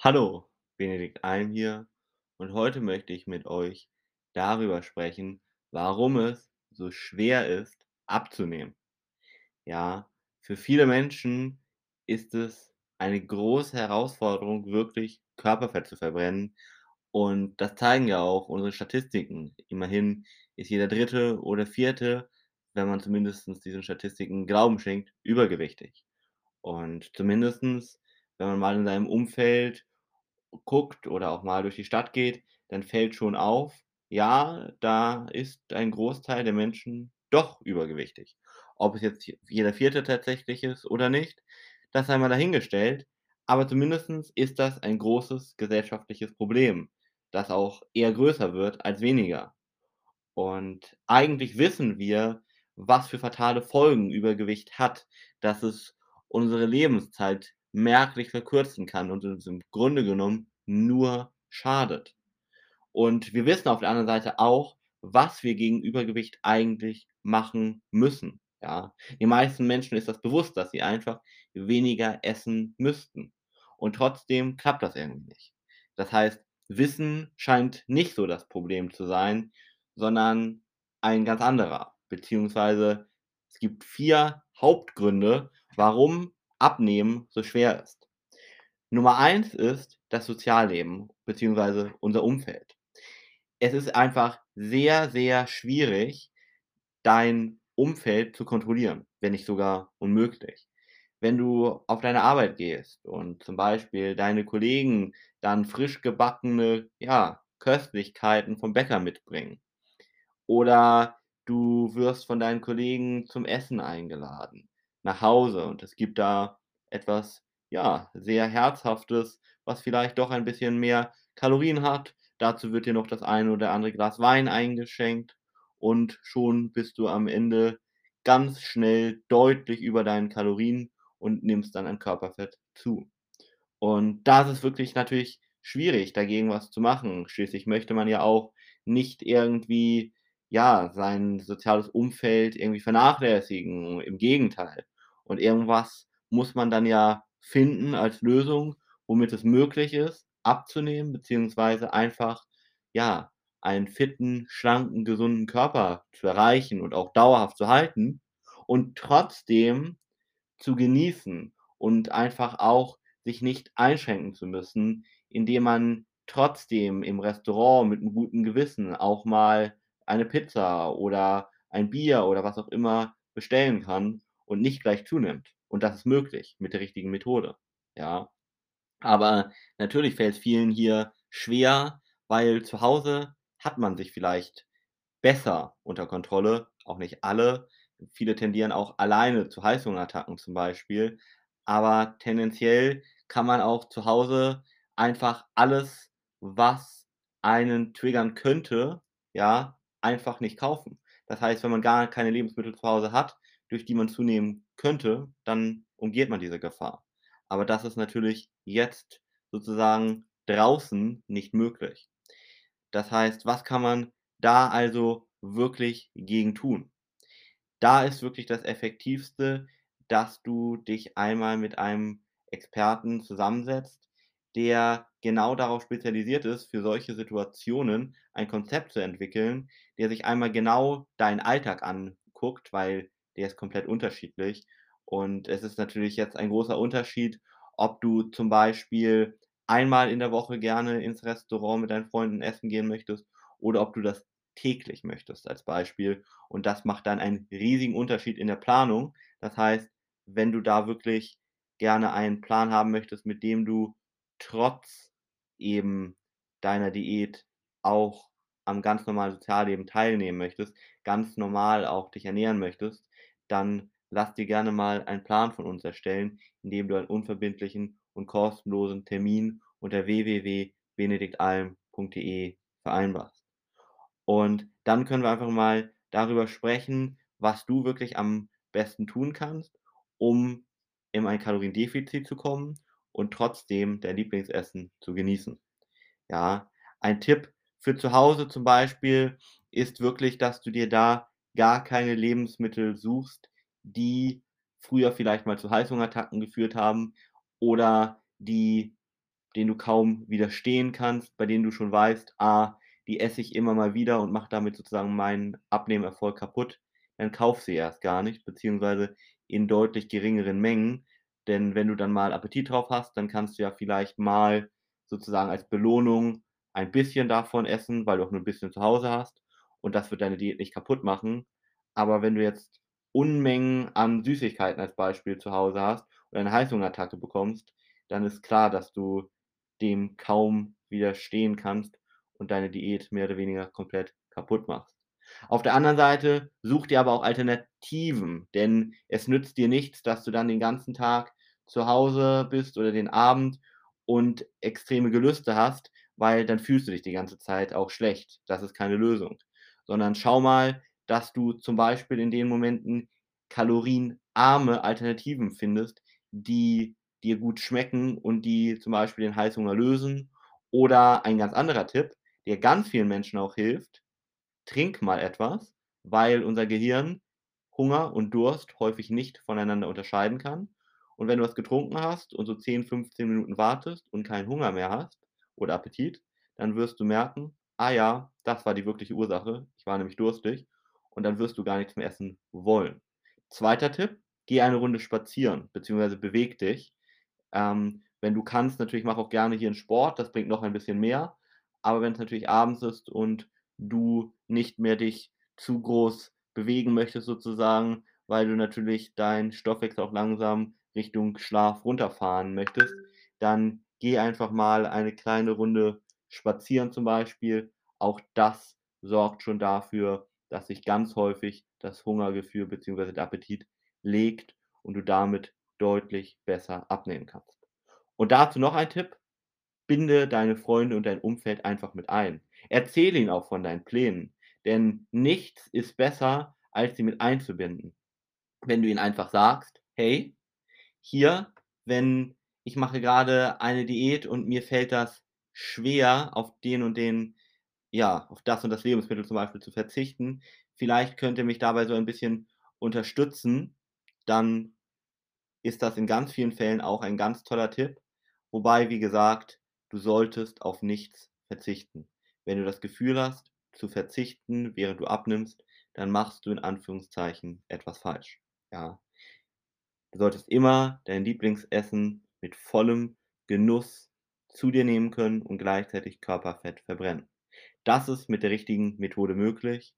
Hallo, Benedikt Alm hier und heute möchte ich mit euch darüber sprechen, warum es so schwer ist, abzunehmen. Ja, für viele Menschen ist es eine große Herausforderung, wirklich Körperfett zu verbrennen und das zeigen ja auch unsere Statistiken. Immerhin ist jeder Dritte oder Vierte, wenn man zumindest diesen Statistiken Glauben schenkt, übergewichtig. Und zumindestens, wenn man mal in seinem Umfeld guckt oder auch mal durch die Stadt geht, dann fällt schon auf, ja, da ist ein Großteil der Menschen doch übergewichtig. Ob es jetzt jeder Vierte tatsächlich ist oder nicht, das sei mal dahingestellt, aber zumindestens ist das ein großes gesellschaftliches Problem, das auch eher größer wird als weniger. Und eigentlich wissen wir, was für fatale Folgen Übergewicht hat, dass es unsere Lebenszeit merklich verkürzen kann und uns im Grunde genommen nur schadet. Und wir wissen auf der anderen Seite auch, was wir gegen Übergewicht eigentlich machen müssen, ja? Den meisten Menschen ist das bewusst, dass sie einfach weniger essen müssten. Und trotzdem klappt das irgendwie nicht. Das heißt, Wissen scheint nicht so das Problem zu sein, sondern ein ganz anderer, beziehungsweise es gibt 4 Hauptgründe, warum Abnehmen so schwer ist. Nummer 1 ist das Sozialleben beziehungsweise unser Umfeld. Es ist einfach sehr, sehr schwierig, dein Umfeld zu kontrollieren, wenn nicht sogar unmöglich. Wenn du auf deine Arbeit gehst und zum Beispiel deine Kollegen dann frisch gebackene, ja, Köstlichkeiten vom Bäcker mitbringen oder du wirst von deinen Kollegen zum Essen eingeladen nach Hause und es gibt da etwas, ja, sehr Herzhaftes, was vielleicht doch ein bisschen mehr Kalorien hat. Dazu wird dir noch das eine oder andere Glas Wein eingeschenkt und schon bist du am Ende ganz schnell deutlich über deinen Kalorien und nimmst dann an Körperfett zu. Und da ist wirklich natürlich schwierig, dagegen was zu machen. Schließlich möchte man ja auch nicht irgendwie, ja, sein soziales Umfeld irgendwie vernachlässigen, im Gegenteil. Und irgendwas muss man dann ja finden als Lösung, womit es möglich ist, abzunehmen, beziehungsweise einfach, ja, einen fitten, schlanken, gesunden Körper zu erreichen und auch dauerhaft zu halten und trotzdem zu genießen und einfach auch sich nicht einschränken zu müssen, indem man trotzdem im Restaurant mit 'nem guten Gewissen auch mal eine Pizza oder ein Bier oder was auch immer bestellen kann und nicht gleich zunimmt. Und das ist möglich mit der richtigen Methode, ja? Aber natürlich fällt's vielen hier schwer, weil zu Hause hat man sich vielleicht besser unter Kontrolle, auch nicht alle. Viele tendieren auch alleine zu Heißhungerattacken zum Beispiel, aber tendenziell kann man auch zu Hause einfach alles, was einen triggern könnte, ja, einfach nicht kaufen. Das heißt, wenn man gar keine Lebensmittel zu Hause hat, durch die man zunehmen könnte, dann umgeht man diese Gefahr. Aber das ist natürlich jetzt sozusagen draußen nicht möglich. Das heißt, was kann man da also wirklich gegen tun? Da ist wirklich das Effektivste, dass du dich einmal mit einem Experten zusammensetzt, der genau darauf spezialisiert ist, für solche Situationen ein Konzept zu entwickeln, der sich einmal genau deinen Alltag anguckt, weil der ist komplett unterschiedlich. Und es ist natürlich jetzt ein großer Unterschied, ob du zum Beispiel einmal in der Woche gerne ins Restaurant mit deinen Freunden essen gehen möchtest oder ob du das täglich möchtest als Beispiel. Und das macht dann einen riesigen Unterschied in der Planung. Das heißt, wenn du da wirklich gerne einen Plan haben möchtest, mit dem du trotz eben deiner Diät auch am ganz normalen Sozialleben teilnehmen möchtest, ganz normal auch dich ernähren möchtest, dann lass dir gerne mal einen Plan von uns erstellen, indem du einen unverbindlichen und kostenlosen Termin unter www.benediktalm.de vereinbarst. Und dann können wir einfach mal darüber sprechen, was du wirklich am besten tun kannst, um in ein Kaloriendefizit zu kommen und trotzdem dein Lieblingsessen zu genießen. Ja, ein Tipp für zu Hause zum Beispiel ist wirklich, dass du dir da gar keine Lebensmittel suchst, die früher vielleicht mal zu Heißhungerattacken geführt haben oder die denen du kaum widerstehen kannst, bei denen du schon weißt: „Ah, die esse ich immer mal wieder und mache damit sozusagen meinen Abnehmerfolg kaputt“, dann kauf sie erst gar nicht, beziehungsweise in deutlich geringeren Mengen. Denn wenn du dann mal Appetit drauf hast, dann kannst du ja vielleicht mal sozusagen als Belohnung ein bisschen davon essen, weil du auch nur 'n bisschen zu Hause hast und das wird deine Diät nicht kaputt machen. Aber wenn du jetzt Unmengen an Süßigkeiten als Beispiel zu Hause hast und eine Heißhungerattacke bekommst, dann ist klar, dass du dem kaum widerstehen kannst und deine Diät mehr oder weniger komplett kaputt machst. Auf der anderen Seite such dir aber auch Alternativen, denn es nützt dir nichts, dass du dann den ganzen Tag zu Hause bist oder den Abend und extreme Gelüste hast, weil dann fühlst du dich die ganze Zeit auch schlecht. Das ist keine Lösung. Sondern schau mal, dass du zum Beispiel in den Momenten kalorienarme Alternativen findest, die dir gut schmecken und die zum Beispiel den Heißhunger lösen. Oder ein ganz anderer Tipp, der ganz vielen Menschen auch hilft: Trink mal etwas, weil unser Gehirn Hunger und Durst häufig nicht voneinander unterscheiden kann. Und wenn du was getrunken hast und so 10, 15 Minuten wartest und keinen Hunger mehr hast oder Appetit, dann wirst du merken: „Ah ja, das war die wirkliche Ursache. Ich war nämlich durstig.“ Und dann wirst du gar nichts mehr essen wollen. Zweiter Tipp: Geh eine Runde spazieren, beziehungsweise beweg dich. Ähm, wenn du kannst, natürlich mach auch gerne hier 'n Sport, das bringt noch ein bisschen mehr. Aber wenn's natürlich abends ist und du nicht mehr dich zu groß bewegen möchtest sozusagen, weil du natürlich deinen Stoffwechsel auch langsam Richtung Schlaf runterfahren möchtest, dann geh einfach mal eine kleine Runde spazieren zum Beispiel. Auch das sorgt schon dafür, dass sich ganz häufig das Hungergefühl beziehungsweise der Appetit legt und du damit deutlich besser abnehmen kannst. Und dazu noch ein Tipp: Binde deine Freunde und dein Umfeld einfach mit ein. Erzähle ihnen auch von deinen Plänen, denn nichts ist besser, als sie mit einzubinden. Wenn du ihnen einfach sagst: „Hey, hier, wenn ich mache grade eine Diät und mir fällt das schwer, auf den und den ja, auf das und das Lebensmittel zum Beispiel zu verzichten. Vielleicht könnt ihr mich dabei so ein bisschen unterstützen.“ Dann ist das in ganz vielen Fällen auch ein ganz toller Tipp. Wobei, wie gesagt, du solltest auf nichts verzichten. Wenn du das Gefühl hast, zu verzichten, während du abnimmst, dann machst du in Anführungszeichen etwas falsch, ja? Du solltest immer dein Lieblingsessen mit vollem Genuss zu dir nehmen können und gleichzeitig Körperfett verbrennen. Das ist mit der richtigen Methode möglich,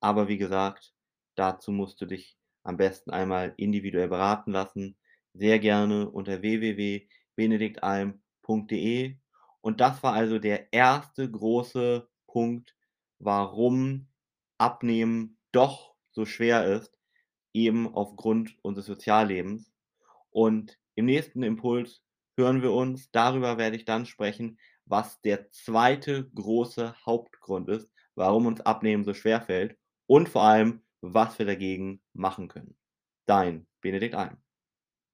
aber wie gesagt, dazu musst du dich am besten einmal individuell beraten lassen, sehr gerne unter www.benediktalm.de. Und das war also der 1. große Punkt, warum Abnehmen doch so schwer ist, eben aufgrund unseres Soziallebens. Und im nächsten Impuls hören wir uns. Darüber werde ich dann sprechen, was der 2. große Hauptgrund ist, warum uns Abnehmen so schwerfällt und vor allem, was wir dagegen machen können. Dein Benedikt Alm.